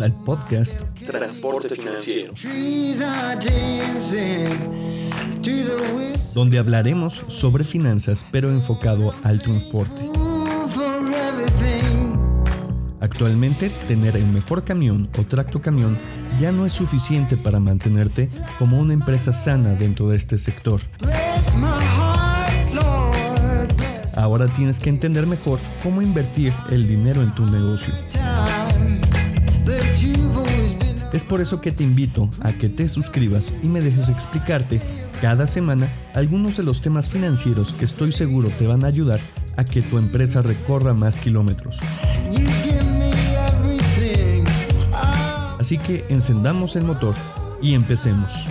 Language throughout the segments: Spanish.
Bienvenidos al podcast Transporte Financiero. Donde hablaremos sobre finanzas pero enfocado al transporte. Actualmente, tener el mejor camión o tracto camión ya no es suficiente para mantenerte como una empresa sana dentro de este sector. Ahora tienes que entender mejor cómo invertir el dinero en tu negocio. Es por eso que te invito a que te suscribas y me dejes explicarte cada semana algunos de los temas financieros que estoy seguro te van a ayudar a que tu empresa recorra más kilómetros. Así que encendamos el motor y empecemos.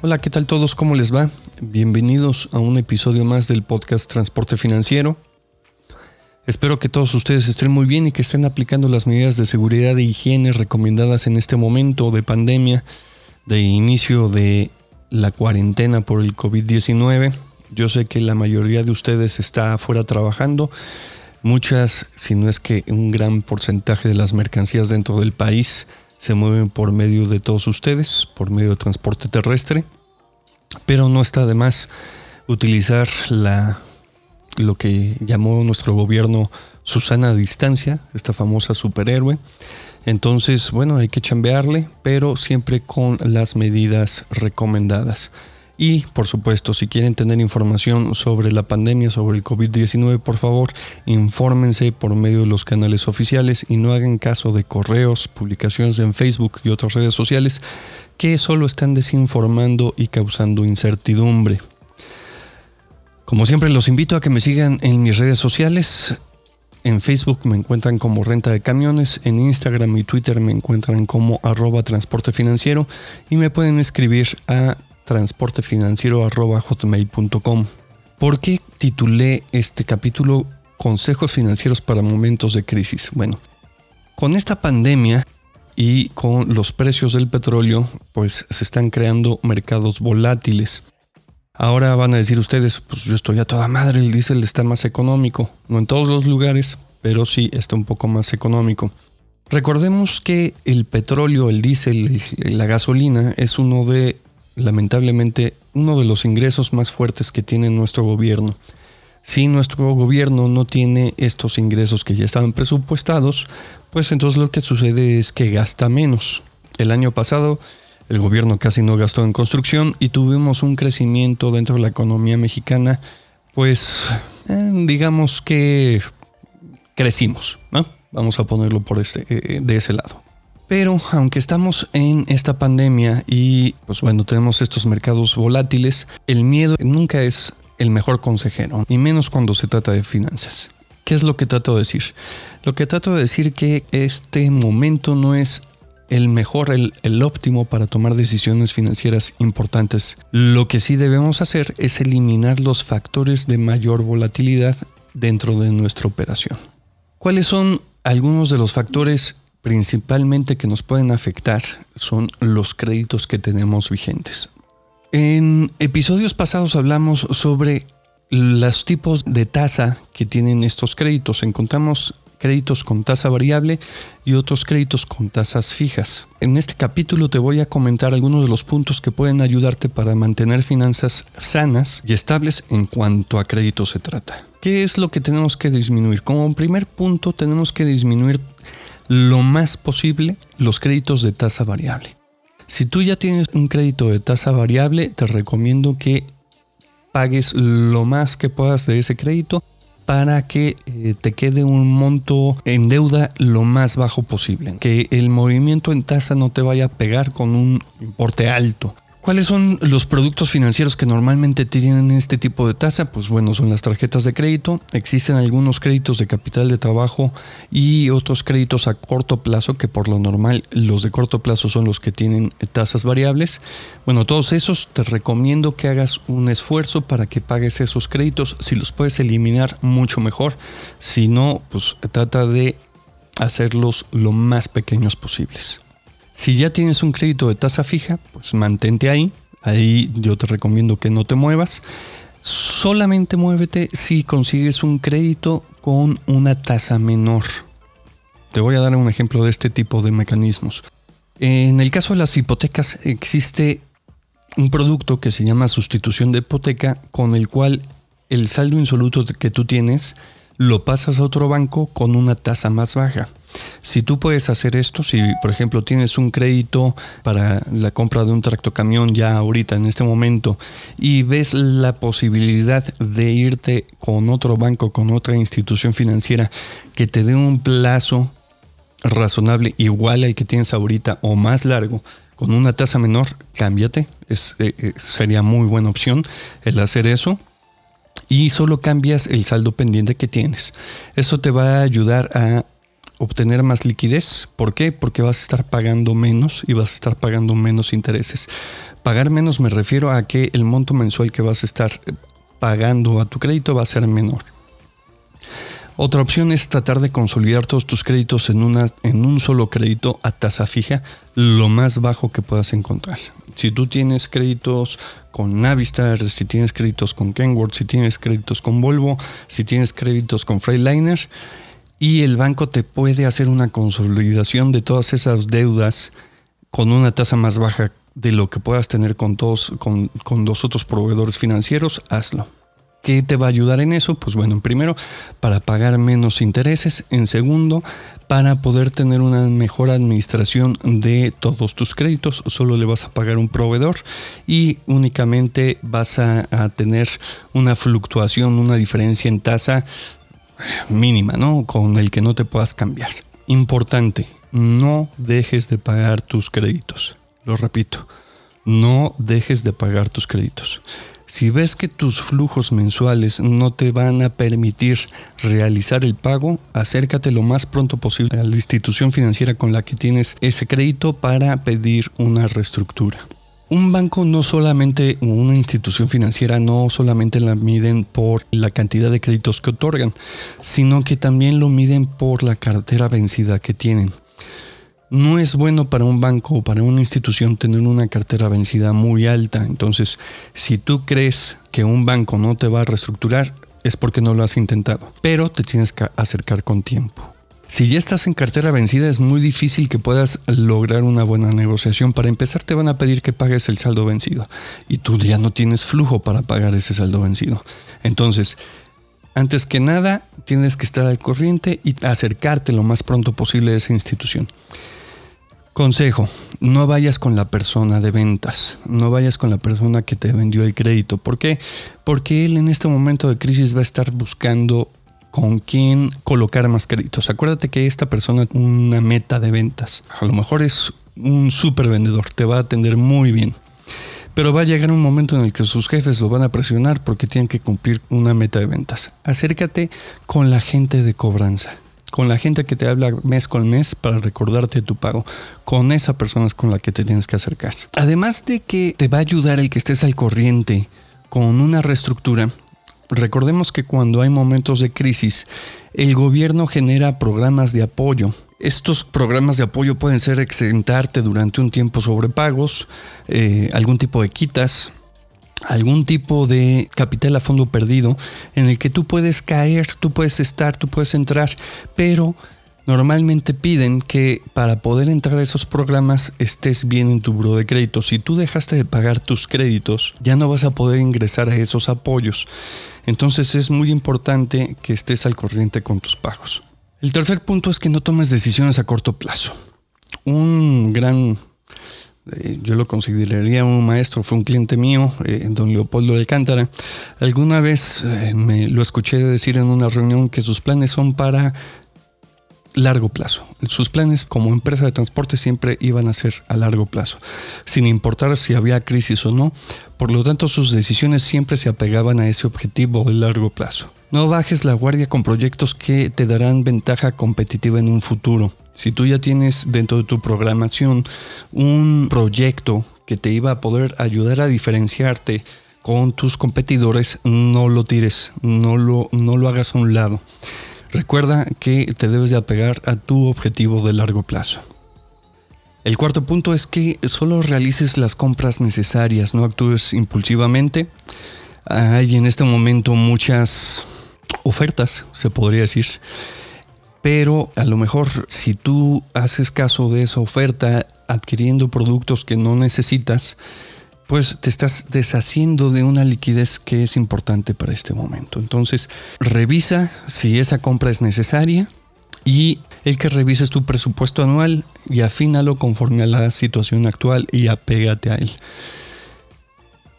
Hola, ¿qué tal todos? ¿Cómo les va? Bienvenidos a un episodio más del podcast Transporte Financiero. Espero que todos ustedes estén muy bien y que estén aplicando las medidas de seguridad e higiene recomendadas en este momento de pandemia, de inicio de la cuarentena por el COVID-19. Yo sé que la mayoría de ustedes está afuera trabajando. Muchas, si no es que un gran porcentaje de las mercancías dentro del país se mueven por medio de todos ustedes, por medio de transporte terrestre. Pero no está de más utilizar la, lo que llamó nuestro gobierno Susana Distancia, esta famosa superhéroe. Entonces, bueno, hay que chambearle, pero siempre con las medidas recomendadas. Y, por supuesto, si quieren tener información sobre la pandemia, sobre el COVID-19, por favor, infórmense por medio de los canales oficiales y no hagan caso de correos, publicaciones en Facebook y otras redes sociales que solo están desinformando y causando incertidumbre. Como siempre, los invito a que me sigan en mis redes sociales. En Facebook me encuentran como Renta de Camiones, en Instagram y Twitter me encuentran como arroba transporte financiero y me pueden escribir a transportefinanciero arroba hotmail.com. ¿Por qué titulé este capítulo Consejos financieros para momentos de crisis? Bueno, con esta pandemia y con los precios del petróleo, pues se están creando mercados volátiles. Ahora van a decir ustedes, pues yo estoy a toda madre, el diésel está más económico. No en todos los lugares, pero sí está un poco más económico. Recordemos que el petróleo, el diésel, la gasolina es uno de, lamentablemente, uno de los ingresos más fuertes que tiene nuestro gobierno. Si nuestro gobierno no tiene estos ingresos que ya estaban presupuestados, pues entonces lo que sucede es que gasta menos. El año pasado el gobierno casi no gastó en construcción y tuvimos un crecimiento dentro de la economía mexicana, pues eh, digamos que crecimos, ¿no? Vamos a ponerlo por este, eh, de ese lado. Pero aunque estamos en esta pandemia y pues bueno, tenemos estos mercados volátiles, el miedo nunca es el mejor consejero, y menos cuando se trata de finanzas. ¿Qué es lo que trato de decir? Lo que trato de decir que este momento no es el mejor, el, el, óptimo para tomar decisiones financieras importantes. Lo que sí debemos hacer es eliminar los factores de mayor volatilidad dentro de nuestra operación. ¿Cuáles son algunos de los factores principalmente que nos pueden afectar? Son los créditos que tenemos vigentes. En episodios pasados hablamos sobre los tipos de tasa que tienen estos créditos. Encontramos créditos con tasa variable y otros créditos con tasas fijas. En este capítulo te voy a comentar algunos de los puntos que pueden ayudarte para mantener finanzas sanas y estables en cuanto a crédito se trata. ¿Qué es lo que tenemos que disminuir? Como primer punto tenemos que disminuir lo más posible los créditos de tasa variable. Si tú ya tienes un crédito de tasa variable, te recomiendo que pagues lo más que puedas de ese crédito para que eh, te quede un monto en deuda lo más bajo posible. Que el movimiento en tasa no te vaya a pegar con un importe alto. ¿Cuáles son los productos financieros que normalmente tienen este tipo de tasa? Pues bueno, son las tarjetas de crédito. Existen algunos créditos de capital de trabajo y otros créditos a corto plazo, que por lo normal los de corto plazo son los que tienen tasas variables. Bueno, todos esos te recomiendo que hagas un esfuerzo para que pagues esos créditos. Si los puedes eliminar, mucho mejor. Si no, pues trata de hacerlos lo más pequeños posibles. Si ya tienes un crédito de tasa fija, pues mantente ahí. Ahí yo te recomiendo que no te muevas. Solamente muévete si consigues un crédito con una tasa menor. Te voy a dar un ejemplo de este tipo de mecanismos. En el caso de las hipotecas existe un producto que se llama sustitución de hipoteca con el cual el saldo insoluto que tú tienes lo pasas a otro banco con una tasa más baja. Si tú puedes hacer esto, si por ejemplo tienes un crédito para la compra de un tractocamión ya ahorita en este momento y ves la posibilidad de irte con otro banco, con otra institución financiera que te dé un plazo razonable igual al que tienes ahorita o más largo, con una tasa menor, cámbiate. Eh, eh, sería muy buena opción el hacer eso y solo cambias el saldo pendiente que tienes. Eso te va a ayudar a obtener más liquidez. ¿Por qué? Porque vas a estar pagando menos y vas a estar pagando menos intereses. Pagar menos me refiero a que el monto mensual que vas a estar pagando a tu crédito va a ser menor. Otra opción es tratar de consolidar todos tus créditos en, en un solo crédito a tasa fija, lo más bajo que puedas encontrar. Si tú tienes créditos con Navistar, si tienes créditos con Kenworth, si tienes créditos con Volvo, si tienes créditos con Freightliner, y el banco te puede hacer una consolidación de todas esas deudas con una tasa más baja de lo que puedas tener con todos, con, con los otros proveedores financieros, hazlo. ¿Qué te va a ayudar en eso? Pues bueno, en primero, para pagar menos intereses. En segundo, para poder tener una mejor administración de todos tus créditos. Solo le vas a pagar un proveedor y únicamente vas a tener una fluctuación, una diferencia en tasa mínima, ¿no? Con el que no te puedas cambiar. Importante, no dejes de pagar tus créditos. Lo repito, no dejes de pagar tus créditos. Si ves que tus flujos mensuales no te van a permitir realizar el pago, acércate lo más pronto posible a la institución financiera con la que tienes ese crédito para pedir una reestructura. Un banco no solamente, una institución financiera no solamente la miden por la cantidad de créditos que otorgan, sino que también lo miden por la cartera vencida que tienen. No es bueno para un banco o para una institución tener una cartera vencida muy alta. Entonces, si tú crees que un banco no te va a reestructurar, es porque no lo has intentado. Pero te tienes que acercar con tiempo. Si ya estás en cartera vencida, es muy difícil que puedas lograr una buena negociación. Para empezar, te van a pedir que pagues el saldo vencido. Y tú ya no tienes flujo para pagar ese saldo vencido. Entonces, antes que nada, tienes que estar al corriente y acercarte lo más pronto posible a esa institución. Consejo, no vayas con la persona de ventas, no vayas con la persona que te vendió el crédito. ¿Por qué? Porque él en este momento de crisis va a estar buscando con quién colocar más créditos. Acuérdate que esta persona tiene una meta de ventas. A lo mejor es un súper vendedor, te va a atender muy bien. Pero va a llegar un momento en el que sus jefes lo van a presionar porque tienen que cumplir una meta de ventas. Acércate con la gente de cobranza con la gente que te habla mes con mes para recordarte tu pago. Con esa persona es con la que te tienes que acercar. Además de que te va a ayudar el que estés al corriente con una reestructura, recordemos que cuando hay momentos de crisis, el gobierno genera programas de apoyo. Estos programas de apoyo pueden ser exentarte durante un tiempo sobre pagos, eh, algún tipo de quitas, algún tipo de capital a fondo perdido en el que tú puedes caer, tú puedes estar, tú puedes entrar, pero normalmente piden que para poder entrar a esos programas estés bien en tu buro de crédito. Si tú dejaste de pagar tus créditos, ya no vas a poder ingresar a esos apoyos. Entonces es muy importante que estés al corriente con tus pagos. El tercer punto es que no tomes decisiones a corto plazo. Un gran eh, yo lo consideraría un maestro, fue un cliente mío, eh, don Leopoldo Alcántara. Alguna vez eh, me lo escuché decir en una reunión que sus planes son para largo plazo. Sus planes como empresa de transporte siempre iban a ser a largo plazo, sin importar si había crisis o no. Por lo tanto, sus decisiones siempre se apegaban a ese objetivo de largo plazo. No bajes la guardia con proyectos que te darán ventaja competitiva en un futuro. Si tú ya tienes dentro de tu programación un proyecto que te iba a poder ayudar a diferenciarte con tus competidores, no lo tires, no lo, no lo hagas a un lado. Recuerda que te debes de apegar a tu objetivo de largo plazo. El cuarto punto es que solo realices las compras necesarias, no actúes impulsivamente. Hay en este momento muchas ofertas, se podría decir. Pero a lo mejor si tú haces caso de esa oferta adquiriendo productos que no necesitas, pues te estás deshaciendo de una liquidez que es importante para este momento. Entonces, revisa si esa compra es necesaria y el que revises tu presupuesto anual y afínalo conforme a la situación actual y apégate a él.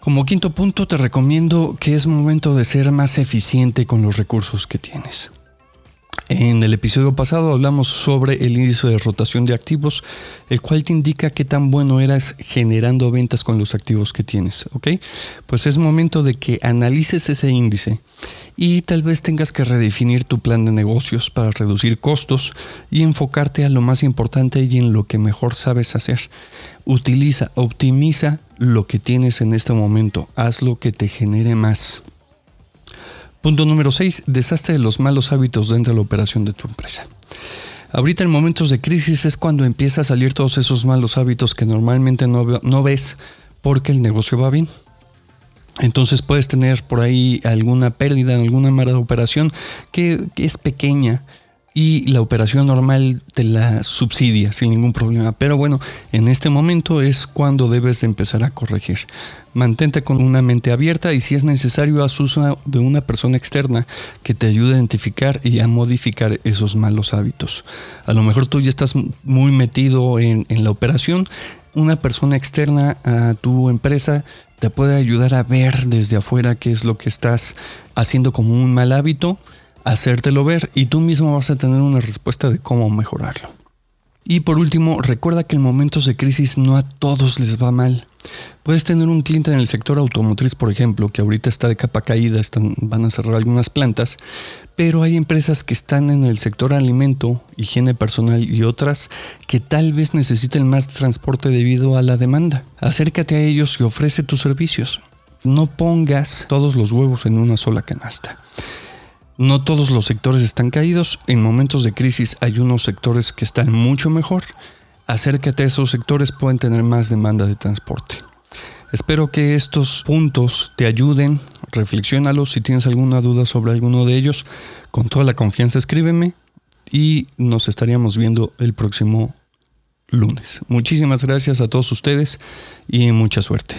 Como quinto punto te recomiendo que es momento de ser más eficiente con los recursos que tienes. En el episodio pasado hablamos sobre el índice de rotación de activos, el cual te indica qué tan bueno eras generando ventas con los activos que tienes, ¿ok? Pues es momento de que analices ese índice y tal vez tengas que redefinir tu plan de negocios para reducir costos y enfocarte a lo más importante y en lo que mejor sabes hacer. Utiliza, optimiza lo que tienes en este momento, haz lo que te genere más. Punto número 6. Deshazte de los malos hábitos dentro de la operación de tu empresa. Ahorita en momentos de crisis es cuando empieza a salir todos esos malos hábitos que normalmente no, ves porque el negocio va bien. Entonces puedes tener por ahí alguna pérdida, alguna mala operación que es pequeña, y la operación normal te la subsidia sin ningún problema. Pero bueno, en este momento es cuando debes de empezar a corregir. Mantente con una mente abierta y si es necesario haz uso de una persona externa que te ayude a identificar y a modificar esos malos hábitos. A lo mejor tú ya estás muy metido en, en la operación. Una persona externa a tu empresa te puede ayudar a ver desde afuera qué es lo que estás haciendo como un mal hábito hacértelo ver y tú mismo vas a tener una respuesta de cómo mejorarlo. Y por último, recuerda que en momentos de crisis no a todos les va mal. Puedes tener un cliente en el sector automotriz, por ejemplo, que ahorita está de capa caída, están, van a cerrar algunas plantas, pero hay empresas que están en el sector alimento, higiene personal y otras que tal vez necesiten más transporte debido a la demanda. Acércate a ellos y ofrece tus servicios. No pongas todos los huevos en una sola canasta. No todos los sectores están caídos. En momentos de crisis hay unos sectores que están mucho mejor. Acércate a esos sectores, pueden tener más demanda de transporte. Espero que estos puntos te ayuden. Reflexiónalos. Si tienes alguna duda sobre alguno de ellos, con toda la confianza escríbeme y nos estaríamos viendo el próximo lunes. Muchísimas gracias a todos ustedes y mucha suerte.